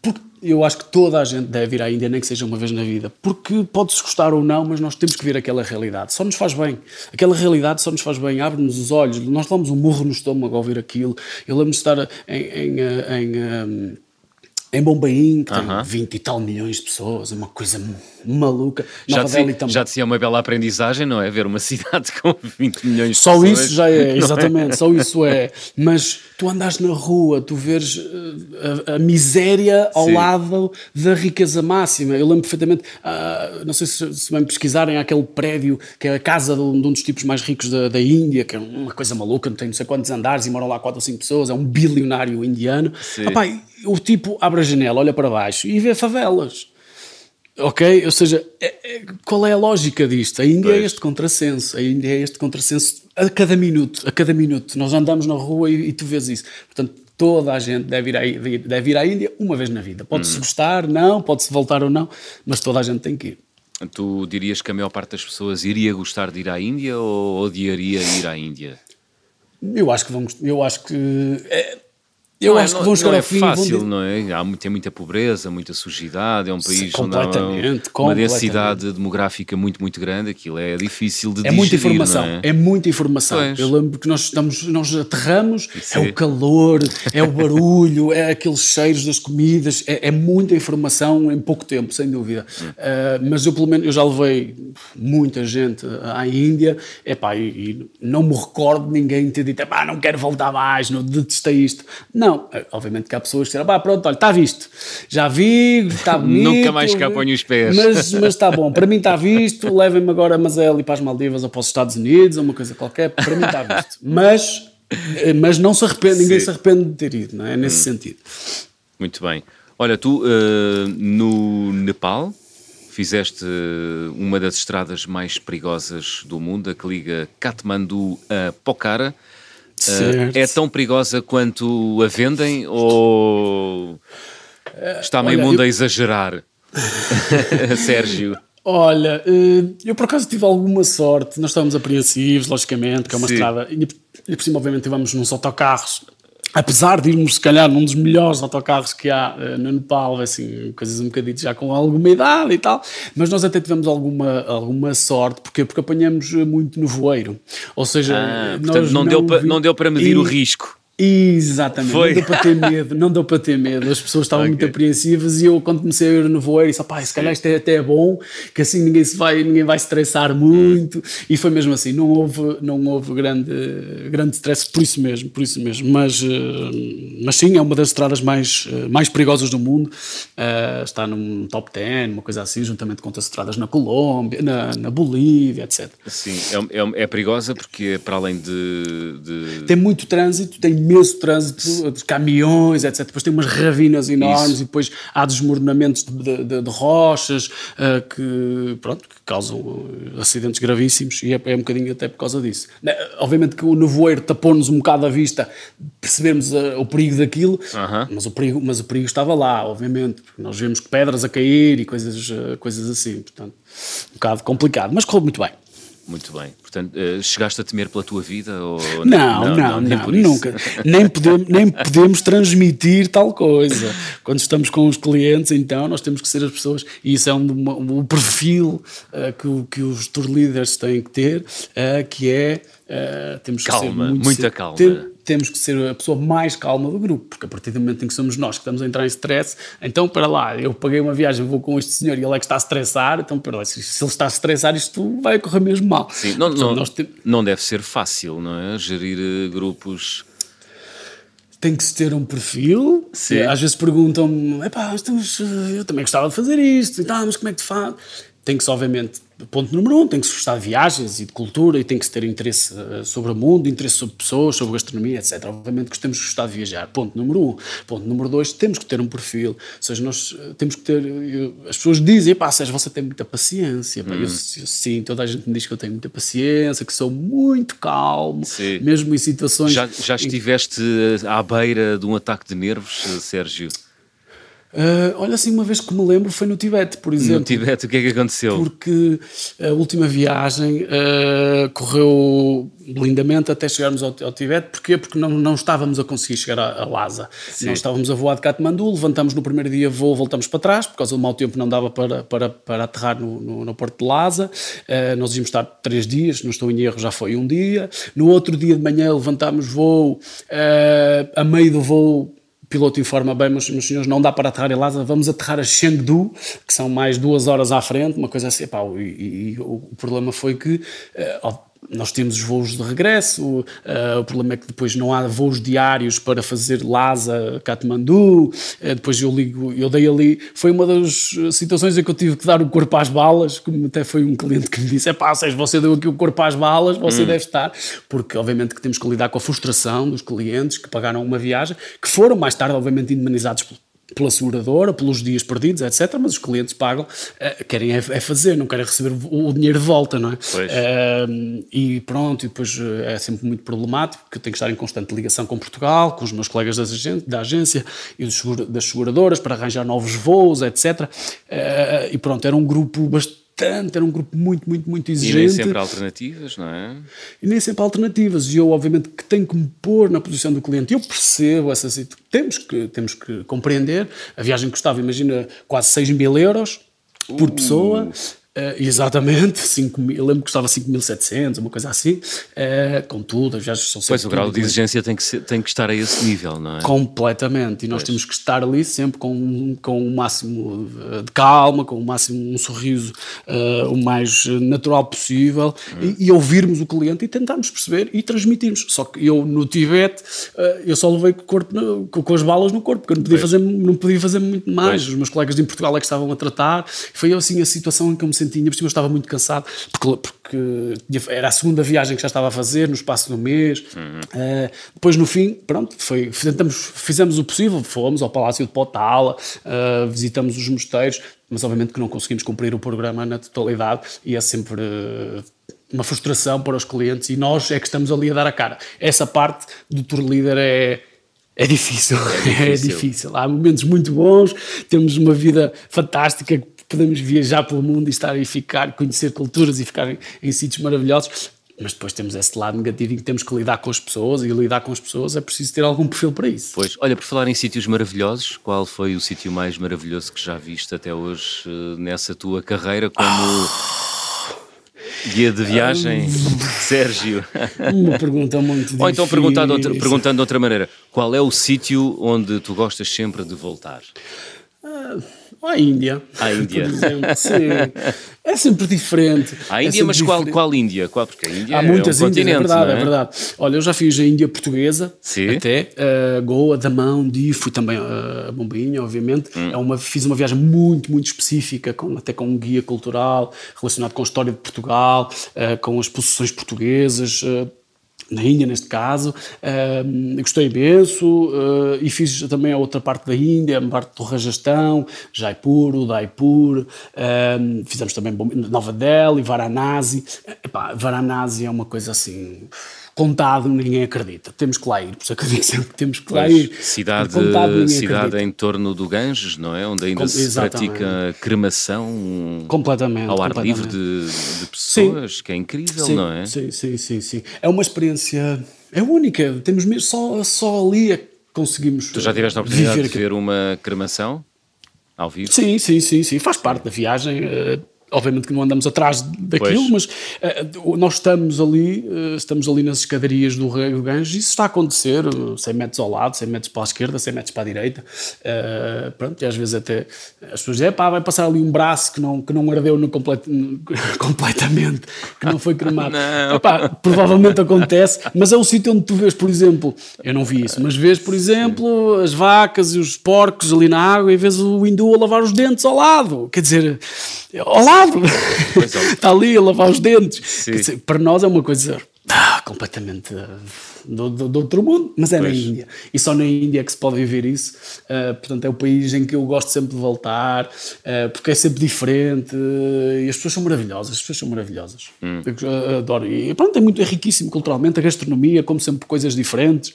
porque eu acho que toda a gente deve ir à Índia, nem que seja uma vez na vida, porque pode-se gostar ou não, mas nós temos que ver aquela realidade. Só nos faz bem. Aquela realidade só nos faz bem, abre-nos os olhos. Nós damos um murro no estômago ao ver aquilo. Eu lembro de estar em, em, em, em em Bombaim, que uh -huh. tem 20 e tal milhões de pessoas, é uma coisa maluca. Já, te, também. já te uma bela aprendizagem, não é? Ver uma cidade com 20 milhões de só pessoas. Só isso já é, é? exatamente, é? só isso é. Mas tu andas na rua, tu vês eh, a, a miséria ao Sim. lado da riqueza máxima. Eu lembro perfeitamente, uh, não sei se, se bem pesquisarem, aquele prédio que é a casa de um, de um dos tipos mais ricos da, da, Índia, que é uma coisa maluca, não tem não sei quantos andares e moram lá 4 ou 5 pessoas, é um bilionário indiano. Sim. O tipo abre a janela, olha para baixo e vê favelas. Ok? Ou seja, é, é, qual é a lógica disto? A Índia é pois. é este contrassenso. A Índia é este contrassenso a cada minuto. A cada minuto. Nós andamos na rua e, e tu vês isso. Portanto, toda a gente deve ir, à, deve ir à Índia uma vez na vida. Pode-se hum. gostar, não, pode-se voltar ou não, mas toda a gente tem que ir. Tu dirias que a maior parte das pessoas iria gostar de ir à Índia ou odiaria ir à Índia? Eu acho que vamos. Eu acho que. É, eu não acho é, que vão chegar não ao é fim. fácil, vão... não é? Há, tem muita pobreza, muita sujidade, é um país onde há uma, uma densidade demográfica muito, muito grande, aquilo é difícil de É digerir, muita informação, não é? é? muita informação. Pois. Eu lembro que nós estamos, nós aterramos, Isso é é. o calor, é o barulho, é aqueles cheiros das comidas, é, é muita informação em pouco tempo, sem dúvida. Ah, mas eu pelo menos eu já levei muita gente à Índia, epá, e, e não me recordo de ninguém ter dito, não quero voltar mais, não detestei isto. Não, eh, obviamente que há pessoas que disseram, pá, pronto, olha, está visto, já vi, está bonito. Nunca mais cá ponho os pés. Mas, mas está bom, para mim está visto, levem-me agora a Mazel e para as Maldivas ou para os Estados Unidos ou uma coisa qualquer, para mim está visto. Mas, eh, mas não se arrepende, ninguém Sim. se arrepende de ter ido, não é? Nesse sentido. Muito bem. Olha, tu eh, no Nepal fizeste eh, uma das estradas mais perigosas do mundo, a que liga Katmandu a Pokhara. Certo. é tão perigosa quanto a vendem ou está meio olha, mundo eu- a exagerar? Sérgio. Olha, eh, eu por acaso tive alguma sorte, nós estávamos apreensivos, logicamente, que é uma Sim. estrada, e por cima, obviamente, tivemos nos autocarros, apesar de irmos, se calhar, num dos melhores autocarros que há eh, no Nepal, assim, coisas um bocadinho já com alguma idade e tal, mas nós até tivemos alguma, alguma sorte, porque porque apanhamos eh, muito nevoeiro, ou seja, Ah, nós portanto, não, deu, pa- vi- não deu para medir E- o risco. Exatamente, Foi. não deu para ter medo, não deu para ter medo. As pessoas estavam muito Ok. apreensivas e eu, quando comecei a ir no voeiro, disse: pá, se calhar isto é até bom, que assim ninguém, se vai, ninguém vai estressar muito. E foi mesmo assim, não houve, não houve grande, grande stress por isso mesmo, por isso mesmo. Mas, eh, mas sim, é uma das estradas mais, eh, mais perigosas do mundo. Eh, está num top 10, uma coisa assim, juntamente com outras estradas na Colômbia, na, na Bolívia, etc. Sim, é, é- é perigosa porque para além de- de tem muito trânsito, tem imenso trânsito de caminhões, etc. Depois tem umas ravinas enormes Isso. e depois há desmoronamentos de, de- de rochas ah, que, pronto, que causam ah, acidentes gravíssimos e é, é um bocadinho até por causa disso. Obviamente que o nevoeiro tapou-nos um bocado a vista, percebemos ah, o perigo daquilo, Aham. mas, o perigo, mas o perigo estava lá, obviamente, porque nós vemos que pedras a cair e coisas, coisas assim, portanto, um bocado complicado, mas correu muito bem. Muito bem. Portanto, eh, chegaste a temer pela tua vida? Ou... Não, não, não, por isso. nunca. Nem podemos, nem podemos transmitir tal coisa. Quando estamos com os clientes, então, nós temos que ser as pessoas, e isso é um, uma- um perfil eh, que, que os tour leaders têm que ter, eh, que é eh, temos que ser Calma, muito muita ser- calma. tem- temos que ser a pessoa mais calma do grupo, porque a partir do momento em que somos nós que estamos a entrar em stress, então para lá, eu paguei uma viagem, vou com este senhor e ele é que está a estressar, então para lá, se, se ele está a estressar, isto vai correr mesmo mal. Sim, não, Portanto, não, te- não deve ser fácil, não é? Gerir eh, grupos. tem que se ter um perfil. Sim. Às vezes perguntam-me, "Epá, estamos, eh, eu também gostava de fazer isto e tal, mas como é que te faz? Tem que se, obviamente, ponto número um, tem que se gostar de viagens e de cultura e tem que se ter interesse eh, sobre o mundo, interesse sobre pessoas, sobre gastronomia, etc. Obviamente que temos que gostar de viajar. Ponto número um. Ponto número dois, temos que ter um perfil. Ou seja, nós eh, temos que ter. eu- as pessoas dizem, pá, Sérgio, você tem muita paciência. Pá, eu, eu, sim, toda a gente me diz que eu tenho muita paciência, que sou muito calmo, Sim. mesmo em situações. Já, já em estiveste eh, à beira de um ataque de nervos, eh, Sérgio? Ah, olha, assim, uma vez que me lembro foi no Tibete, por exemplo. No Tibete, o que é que aconteceu? Porque a última viagem ah, correu lindamente até chegarmos ao, ao Tibete. Porquê? Porque não, não estávamos a conseguir chegar a, a Lhasa. Nós estávamos a voar de Katmandu, levantamos no primeiro dia voo, voltamos para trás, por causa do mau tempo não dava para, para, para aterrar no, no, no porto de Lhasa. Ah, nós íamos estar três dias, não estou em erro, já foi um dia. No outro dia de manhã levantámos voo, a meio do voo piloto informa bem, meus, meus senhores, não dá para aterrar em Lhasa, vamos aterrar a Chengdu, que são mais duas horas à frente, uma coisa assim. E, e- e o problema foi que ó, nós temos os voos de regresso, eh, o problema é que depois não há voos diários para fazer Lhasa, Katmandu, eh, depois eu ligo, eu dei ali, foi uma das situações em que eu tive que dar o corpo às balas, como até foi um cliente que me disse, é pá, Sérgio, você deu aqui o corpo às balas, você deve estar, porque obviamente que temos que lidar com a frustração dos clientes que pagaram uma viagem, que foram mais tarde obviamente indemnizados pelo- pela seguradora, pelos dias perdidos, etc. Mas os clientes pagam, eh, querem é, é fazer, não querem receber o, o dinheiro de volta, não é? Pois. Eh, e pronto, e depois eh, é sempre muito problemático, porque eu tenho que estar em constante ligação com Portugal, com os meus colegas da agência e dos das seguradoras para arranjar novos voos, etc. Eh, e pronto, era um grupo bastante bastante, era um grupo muito, muito, muito exigente. E nem sempre alternativas, não é? E nem sempre há alternativas. E eu, obviamente, que tenho que me pôr na posição do cliente. Eu percebo essa situação. Temos que, temos que compreender. A viagem custava, imagina, quase 6 mil euros por pessoa. Uh, exatamente, 5 mil, eu lembro que custava 5.700, uma coisa assim, uh, com tudo, as viagens são sempre. Pois o grau de exigência tem que, ser, tem que estar a esse nível, não é? Completamente, e nós pois. temos que estar ali sempre com, com o máximo de calma, com o máximo um sorriso uh, o mais natural possível hum. e, e, ouvirmos o cliente e tentarmos perceber e transmitirmos. Só que eu no Tibete, eu só levei com, o corpo no, com, com, as balas no corpo, porque eu não podia, fazer, não podia fazer muito mais. Pois. Os meus colegas de Portugal é que estavam a tratar, foi assim a situação em que eu me sentia, por cima eu estava muito cansado, porque, porque, era a segunda viagem que já estava a fazer, no espaço de um mês. Uhum. Uh, depois, no fim, pronto, foi, tentamos, fizemos o possível, fomos ao Palácio de Potala, uh, visitamos os mosteiros, mas obviamente que não conseguimos cumprir o programa na totalidade e é sempre. Uh, uma frustração para os clientes e nós é que estamos ali a dar a cara. Essa parte do tour leader é, é difícil, é difícil. é difícil. Há momentos muito bons, temos uma vida fantástica podemos viajar pelo mundo e estar e ficar, conhecer culturas e ficar em, em sítios maravilhosos, mas depois temos esse lado negativo em que temos que lidar com as pessoas e lidar com as pessoas é preciso ter algum perfil para isso. Pois, olha, por falar em sítios maravilhosos, qual foi o sítio mais maravilhoso que já viste até hoje eh, nessa tua carreira como guia de viagem, Sérgio? Uma pergunta muito difícil. Ou então perguntando, perguntando de outra maneira, qual é o sítio onde tu gostas sempre de voltar? Ah, a Índia. A Índia. Sim. É sempre diferente. A Índia, é mas qual, qual Índia? Qual? Porque a Índia Há é muitas um Índias, é verdade, é? é? verdade. Olha, eu já fiz a Índia portuguesa, sim. até, uh, Goa, Damão, Di, fui também uh, a Bombinha, obviamente. Hum. É uma, fiz uma viagem muito, muito específica, com, até com um guia cultural, relacionado com a história de Portugal, uh, com as posições portuguesas, na Índia neste caso, gostei imenso uh, e fiz também a outra parte da Índia, a parte do Rajastão, Jaipur, Udaipur, uh, fizemos também Nova Delhi, Varanasi. Epá, Varanasi é uma coisa assim contado ninguém acredita. Temos que lá ir, por isso que eu temos que lá ir. Cidade, cidade em torno do Ganges, não é? Onde ainda Com, se pratica cremação completamente, ao ar completamente. livre de, de pessoas, sim. que é incrível, sim, não é? Sim, sim, sim, sim. É uma experiência, é única. Temos mesmo, só, só ali é que conseguimos. Tu já tiveste a oportunidade de ver uma cremação? Ao vivo? Sim, sim, sim, sim. Faz parte da viagem. Uh, obviamente que não andamos atrás daquilo, pois. mas uh, nós estamos ali, uh, estamos ali nas escadarias do Rei do Ganges e isso está a acontecer, uh, 100 metros ao lado, 100 metros para a esquerda, 100 metros para a direita, uh, pronto, e às vezes até as pessoas dizem, pá, vai passar ali um braço que não, que não ardeu no complet, completamente, que não foi cremado. não. Epá, provavelmente acontece, mas é um sítio onde tu vês, por exemplo, eu não vi isso, mas vês, por exemplo, as vacas e os porcos ali na água e vês o hindu a lavar os dentes ao lado, quer dizer, ao lado lado, está ali a lavar os dentes. Dizer, para nós é uma coisa ah, completamente uh, do, do, do, outro mundo, mas é pois. na Índia. E só na Índia é que se pode viver isso. Uh, portanto, é o país em que eu gosto sempre de voltar, uh, porque é sempre diferente e as pessoas são maravilhosas. As pessoas são maravilhosas. Hum. Eu adoro. E pronto, é muito é riquíssimo culturalmente. A gastronomia, como sempre, coisas diferentes.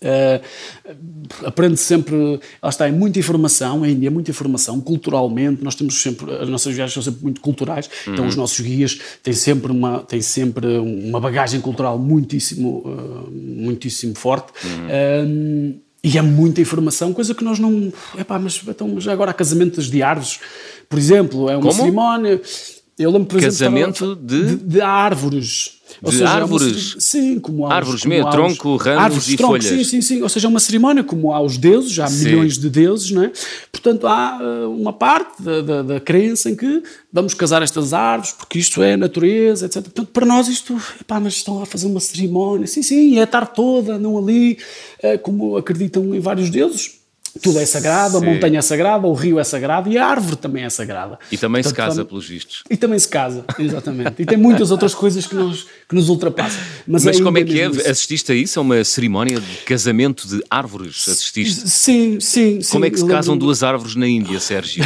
Uh, aprende sempre, lá está, é muita informação, a Índia é muita informação, culturalmente, nós temos sempre, as nossas viagens são sempre muito culturais, uhum. então os nossos guias têm sempre uma, têm sempre uma bagagem cultural muitíssimo, uh, muitíssimo forte. Uhum. Uh, e é muita informação, coisa que nós não. Epá, mas, então, já agora há casamentos de árvores, por exemplo, é uma Como? cerimónia. Eu lembro, por Casamento exemplo, de... de, de árvores. Ou de seja, árvores? Uma, sim, como há Árvores como mesmo, tronco, ramos árvores, e tronco, folhas. Sim, sim, sim. Ou seja, é uma cerimónia como há os deuses, há sim. milhões de deuses, não é? Portanto, há uh, uma parte da, da, da, crença em que vamos casar estas árvores porque isto é natureza, etc. Portanto, para nós isto, epá, mas estão a fazer uma cerimónia. Sim, sim, é a tarde toda, não ali, uh, como acreditam em vários deuses tudo é sagrado, Sim. a montanha é sagrada, o rio é sagrado e a árvore também é sagrada. E também Portanto, se casa, também, pelos vistos. E também se casa, exatamente. e tem muitas outras coisas que nos, que nos ultrapassam. Mas, Mas como é que é? Isso. Assististe a isso? A uma cerimónia de casamento de árvores? Assististe? Sim, sim. Como sim, é que se casam duas árvores na Índia, Sérgio?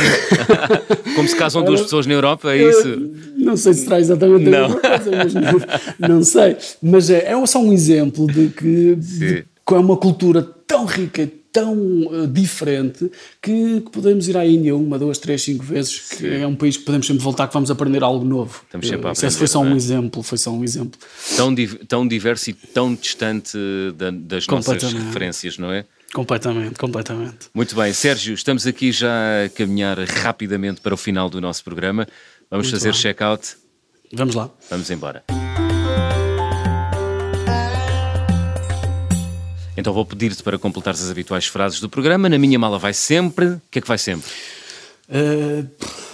como se casam duas pessoas na Europa, é isso? Não sei se será exatamente não. a mesma coisa, mas não, não sei. Mas é, é só um exemplo de que, de, que é uma cultura tão rica tão uh, diferente que, que, podemos ir à Índia uma, duas, três, cinco vezes, que é um país que podemos sempre voltar, que vamos aprender algo novo. Estamos sempre a aprender, Isso foi só é? um exemplo, foi só um exemplo. Tão, tão diverso e tão distante da, das nossas referências, não é? Completamente, completamente. Muito bem, Sérgio, estamos aqui já a caminhar rapidamente para o final do nosso programa. Vamos Muito fazer check-out. Vamos lá. Vamos embora. Então vou pedir-te para completares as habituais frases do programa. Na minha mala vai sempre. O que é que vai sempre? Uh,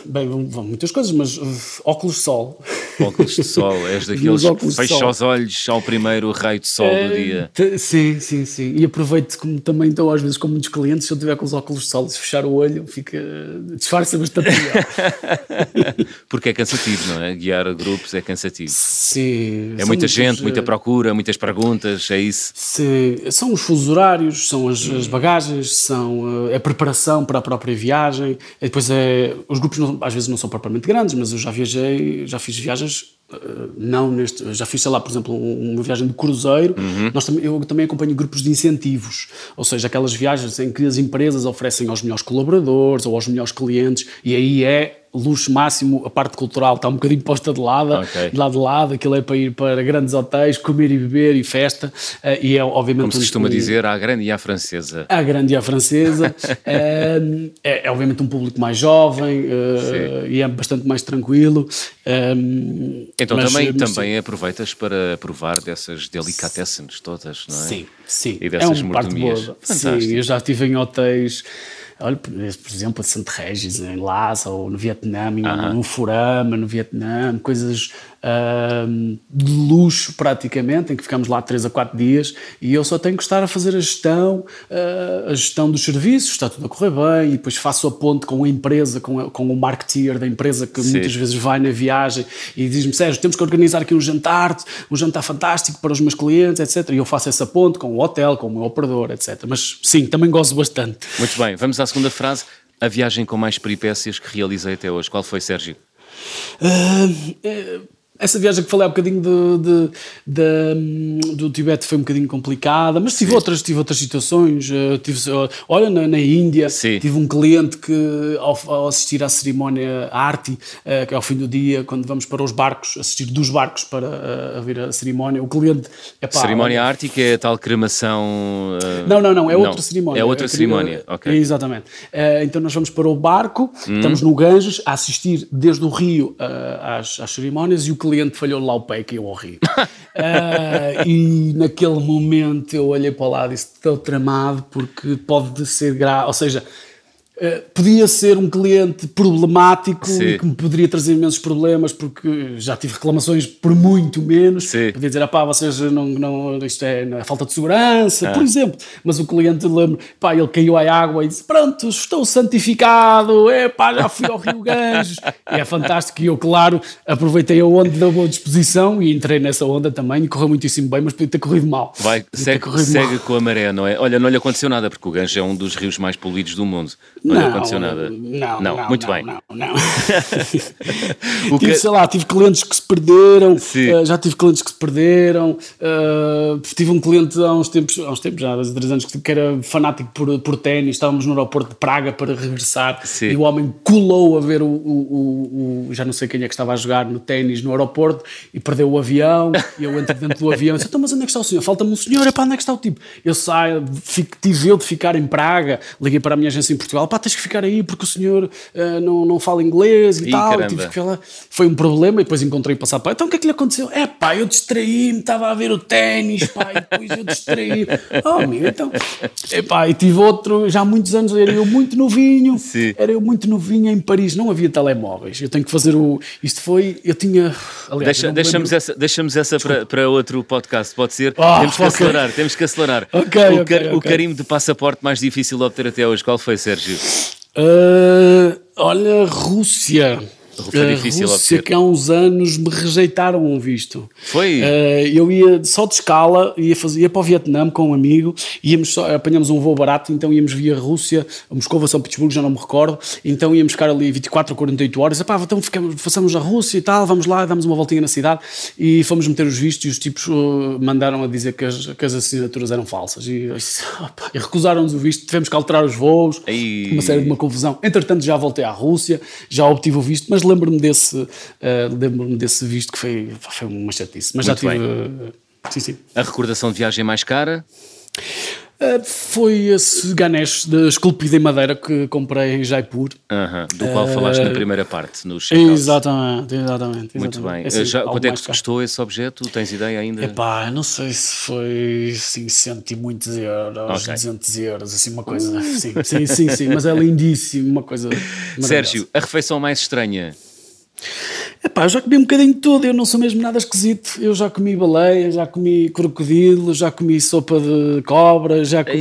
bem, vão, muitas coisas, mas uh, óculos de sol. Óculos de sol, és daqueles que fecha os olhos ao primeiro raio de sol é, do dia. Sim, sim, sim. E aproveito como também estou às vezes com muitos clientes, se eu tiver com os óculos de sol e se fechar o olho, fica disfarça bastante. Porque é cansativo, não é? Guiar grupos é cansativo. Sim. É muita gente, muita procura, muitas perguntas, é isso? Sim. São os fusos horários, são as, as bagagens, são é a preparação para a própria viagem. E depois é. Os grupos não, às vezes não são propriamente grandes, mas eu já viajei, já fiz viagens não neste, já fiz, sei lá, por exemplo, uma viagem de cruzeiro, uhum. nós, eu também acompanho grupos de incentivos, ou seja, aquelas viagens em que as empresas oferecem aos melhores colaboradores ou aos melhores clientes, e aí é luxo máximo, a parte cultural está um bocadinho posta de lado, okay. de lado de lado, aquilo é para ir para grandes hotéis, comer e beber e festa, uh, e é obviamente... Como se costuma um, dizer, à grande e à francesa. À grande e à francesa, uh, é, é, obviamente um público mais jovem e é bastante mais tranquilo. Então mas, também, mas, também sim. aproveitas para provar dessas delicatessens todas, não é? Sim, sim. E dessas é parte boa. Sim, eu já estive em hotéis olha, por exemplo, a Santo Regis em Lhasa, ou no Vietnã, em, uh -huh. no Furama, no Vietnã, coisas uh, de luxo praticamente, em que ficamos lá 3 a 4 dias e eu só tenho que estar a fazer a gestão, uh, a gestão dos serviços, está tudo a correr bem, e depois faço a ponte com a empresa, com, a, com o marketeer da empresa que Sim. muitas vezes vai na viagem e diz-me, Sérgio, temos que organizar aqui um jantar, um jantar fantástico para os meus clientes, etc. E eu faço essa ponte com o hotel, com o meu operador, etc. Mas sim, também gosto bastante. Muito bem, vamos à segunda frase. A viagem com mais peripécias que realizei até hoje. Qual foi, Sérgio? Uh, essa viagem que falei há bocadinho de, de, de, do Tibete foi um bocadinho complicada, mas tive outras, tive outras situações. Uh, tive, olha, na, na Índia, Sim. tive um cliente que, ao, ao assistir à cerimónia Arti, uh, que é ao fim do dia, quando vamos para os barcos, assistir dos barcos para uh, a ver a cerimónia, o cliente. Epá, cerimónia olha, Arti, que é a tal cremação. não, não, não, é outra não, cerimónia. É outra é, cerimónia, ok. Exatamente. então nós vamos para o barco, hum. estamos no Ganges, a assistir desde o Rio às, às cerimónias e o cliente cliente falhou lá o pé que eu horri. uh, e naquele momento eu olhei para lado e disse: estou tramado porque pode ser grave. Ou seja, podia ser um cliente problemático Sim. e que me poderia trazer imensos problemas porque já tive reclamações por muito menos. Sim. Podia dizer, ah pá, vocês não, não, isto é na falta de segurança, ah. por exemplo. Mas o cliente, lembro, pá, ele caiu à água e disse, pronto, estou santificado, é pá, já fui ao Rio Ganges. e é fantástico. E eu, claro, aproveitei a onda da boa disposição e entrei nessa onda também e correu muitíssimo bem, mas podia ter corrido mal. Vai, segue, segue mal. com a maré, não é? Olha, não lhe aconteceu nada porque o Ganges é um dos rios mais poluídos do mundo. Não, não lhe aconteceu nada? Não, não, não muito não, bem. Não, não. tive, que... sei lá, tive clientes que se perderam, uh, já tive clientes que se perderam, uh, tive um cliente há uns tempos, há uns tempos já, há três anos, que era fanático por, por ténis, estávamos no aeroporto de Praga para regressar Sim. e o homem colou a ver o, o, o, o, já não sei quem é que estava a jogar no ténis no aeroporto e perdeu o avião e eu entro dentro do avião e disse, então mas onde é que está o senhor? Falta-me um senhor, é para onde é que está o tipo? Eu saio, fico, tive eu de ficar em Praga, liguei para a minha agência em Portugal, pá, tens que ficar aí porque o senhor uh, não, não fala inglês e, e tal. Tive que falar. Foi um problema e depois encontrei o passaporte. Então o que é que lhe aconteceu? É pá, eu distraí-me, estava a ver o ténis, pá, e depois eu distraí. oh, meu, então. É pá, e tive outro, já há muitos anos, era eu muito novinho, Sim. era eu muito novinho em Paris, não havia telemóveis. Eu tenho que fazer o. Isto foi. Eu tinha. Aliás, Deixa, deixamos, essa, deixamos essa para, para outro podcast, pode ser? Oh, temos que okay. acelerar, temos que acelerar. Okay, o, okay, o carimbo de passaporte mais difícil de obter até hoje, qual foi, Sérgio? Uh, olha, Rússia. Foi difícil a Rússia que há uns anos me rejeitaram um visto. Foi? Eh, eu ia só de escala, ia, fazer, ia para o Vietnã com um amigo, íamos só, apanhamos um voo barato, então íamos via Rússia, a Moscou, a São Petersburgo, já não me recordo, então íamos ficar ali 24 ou 48 horas, Epá, então ficamos, façamos a Rússia e tal, vamos lá, damos uma voltinha na cidade e fomos meter os vistos e os tipos uh, mandaram a dizer que as, que as assinaturas eram falsas e, opa, e recusaram-nos o visto, tivemos que alterar os voos, Ei. uma série de uma confusão. Entretanto, já voltei à Rússia, já obtive o visto, mas lembro-me desse, uh, lembro-me desse visto que foi, foi uma chatice. Mas Muito já tive. uh, sim, sim. A recordação de viagem mais cara? Uh, foi esse Ganesh de esculpido em madeira que comprei em Jaipur. Aham, do qual falaste na primeira parte, no checkout. Exatamente, exatamente. Muito bem. exatamente. Esse Já, quanto é que te caro. custou esse objeto? Tens ideia ainda? Epá, não sei se foi assim, cento e muitos euros, Ok. 200 euros, assim, uma coisa. Sim, sim, sim, sim, mas é lindíssimo, uma coisa. Sérgio, a refeição mais estranha? Epá, eu já comi um bocadinho de tudo, eu não sou mesmo nada esquisito. Eu já comi baleia, já comi crocodilo, já comi sopa de cobra, já comi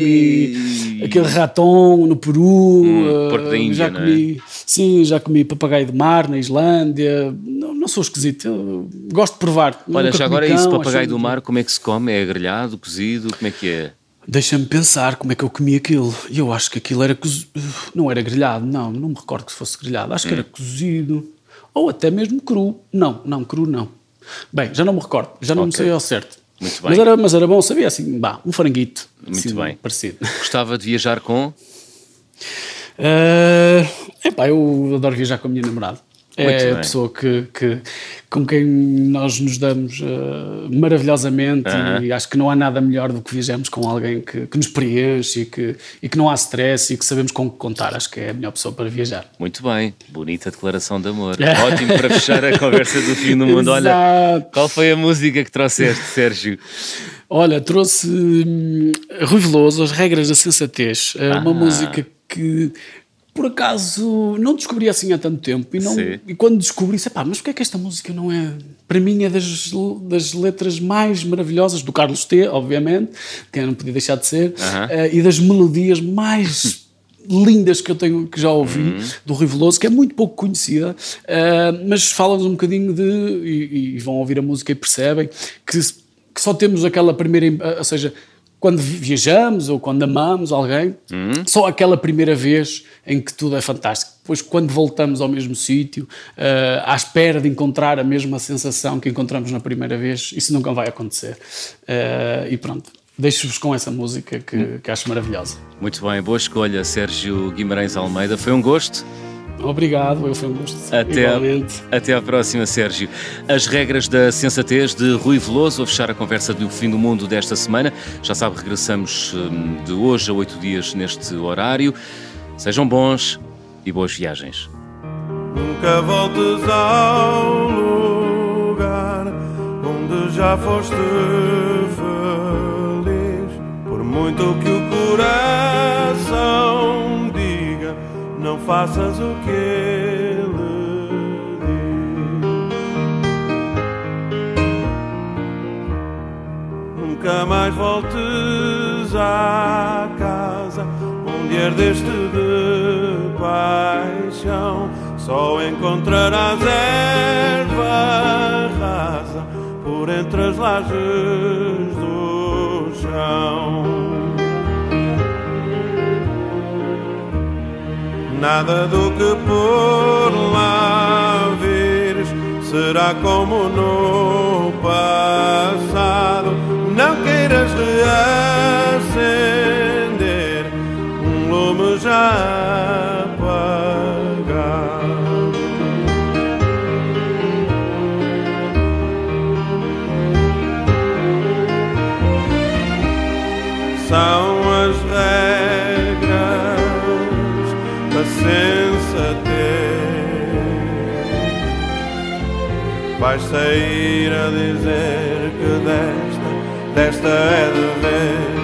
Ei. aquele raton no Peru, Hum, da Índia, já é? comi, sim, já comi papagaio de mar na Islândia. Não, não sou esquisito, eu gosto de provar. Olha, já agora isso, cão, papagaio do mar, como é que se come? É grelhado, cozido? Como é que é? Deixa-me pensar como é que eu comi aquilo. E Eu acho que aquilo era cozido. Não era grelhado, não, não me recordo que fosse grelhado. Acho que Hum. era cozido. Ou até mesmo cru. Não, não, cru não. Bem, já não me recordo, já não me Ok. sei ao certo. Muito bem. Mas era, mas era bom, sabia assim, bah, um franguito. Muito assim, bem. Parecido. Gostava de viajar com? É epá, eu adoro viajar com a minha namorada. É a pessoa que, que, com quem nós nos damos eh, maravilhosamente Aham. e acho que não há nada melhor do que viajamos com alguém que, que nos preenche e que, e que não há stress e que sabemos com que contar. Acho que é a melhor pessoa para viajar. Muito bem, bonita declaração de amor. Ótimo para fechar a conversa do fim do mundo. Olha, qual foi a música que trouxeste, Sérgio? Olha, trouxe hum, Rui Veloso, As Regras da Sensatez. É uma Ah. música que, por acaso, não descobri assim há tanto tempo. E, não, Sim. e quando descobri, pá, mas porquê é que esta música não é... Para mim é das, das letras mais maravilhosas, do Carlos T, obviamente, que eu não podia deixar de ser, Aham. eh, e das melodias mais... lindas que eu tenho que já ouvi Uhum. do Rui Veloso, que é muito pouco conhecida, eh, mas fala-nos um bocadinho de e, e vão ouvir a música e percebem que, que só temos aquela primeira, im- ou seja, quando vi- viajamos ou quando amamos alguém, só aquela primeira vez em que tudo é fantástico. Depois, quando voltamos ao mesmo sítio, eh, à espera de encontrar a mesma sensação que encontramos na primeira vez, isso nunca vai acontecer. Eh, e pronto, deixo-vos com essa música que, que acho maravilhosa. Muito bem, boa escolha, Sérgio Guimarães Almeida. Foi um gosto. Obrigado, eu foi um gosto. Até, Igualmente. até à próxima, Sérgio. As regras da sensatez de Rui Veloso, a fechar a conversa do fim do mundo desta semana. Já sabe, regressamos hum, de hoje a oito dias neste horário. Sejam bons e boas viagens. Nunca voltes ao lugar onde já foste feliz. Por muito que o coração não faças o que ele diz. Nunca mais voltes à casa onde herdeste de paixão. Só encontrarás erva rasa por entre as lajes do chão. Nada do que por lá vires será como no passado. Não queiras reacender um lume já Vais sair a dizer que desta, desta é de vez.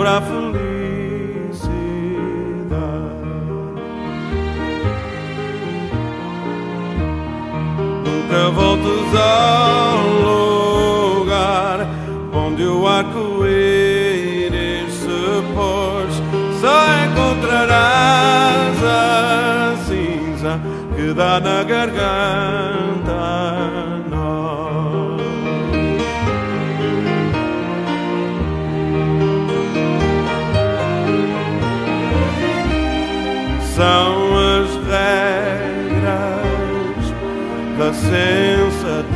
Para a felicidade. Nunca voltes ao lugar onde o arco-íris se pôs. Só encontrarás a cinza que dá na garganta. São as regras da sensatez.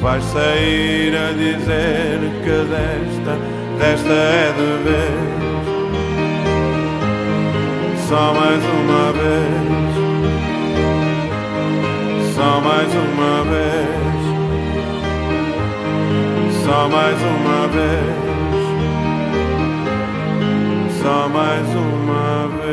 Vais sair a dizer que desta, desta é de vez. Só mais uma vez. Só mais uma vez. Só mais uma vez só mais uma vez.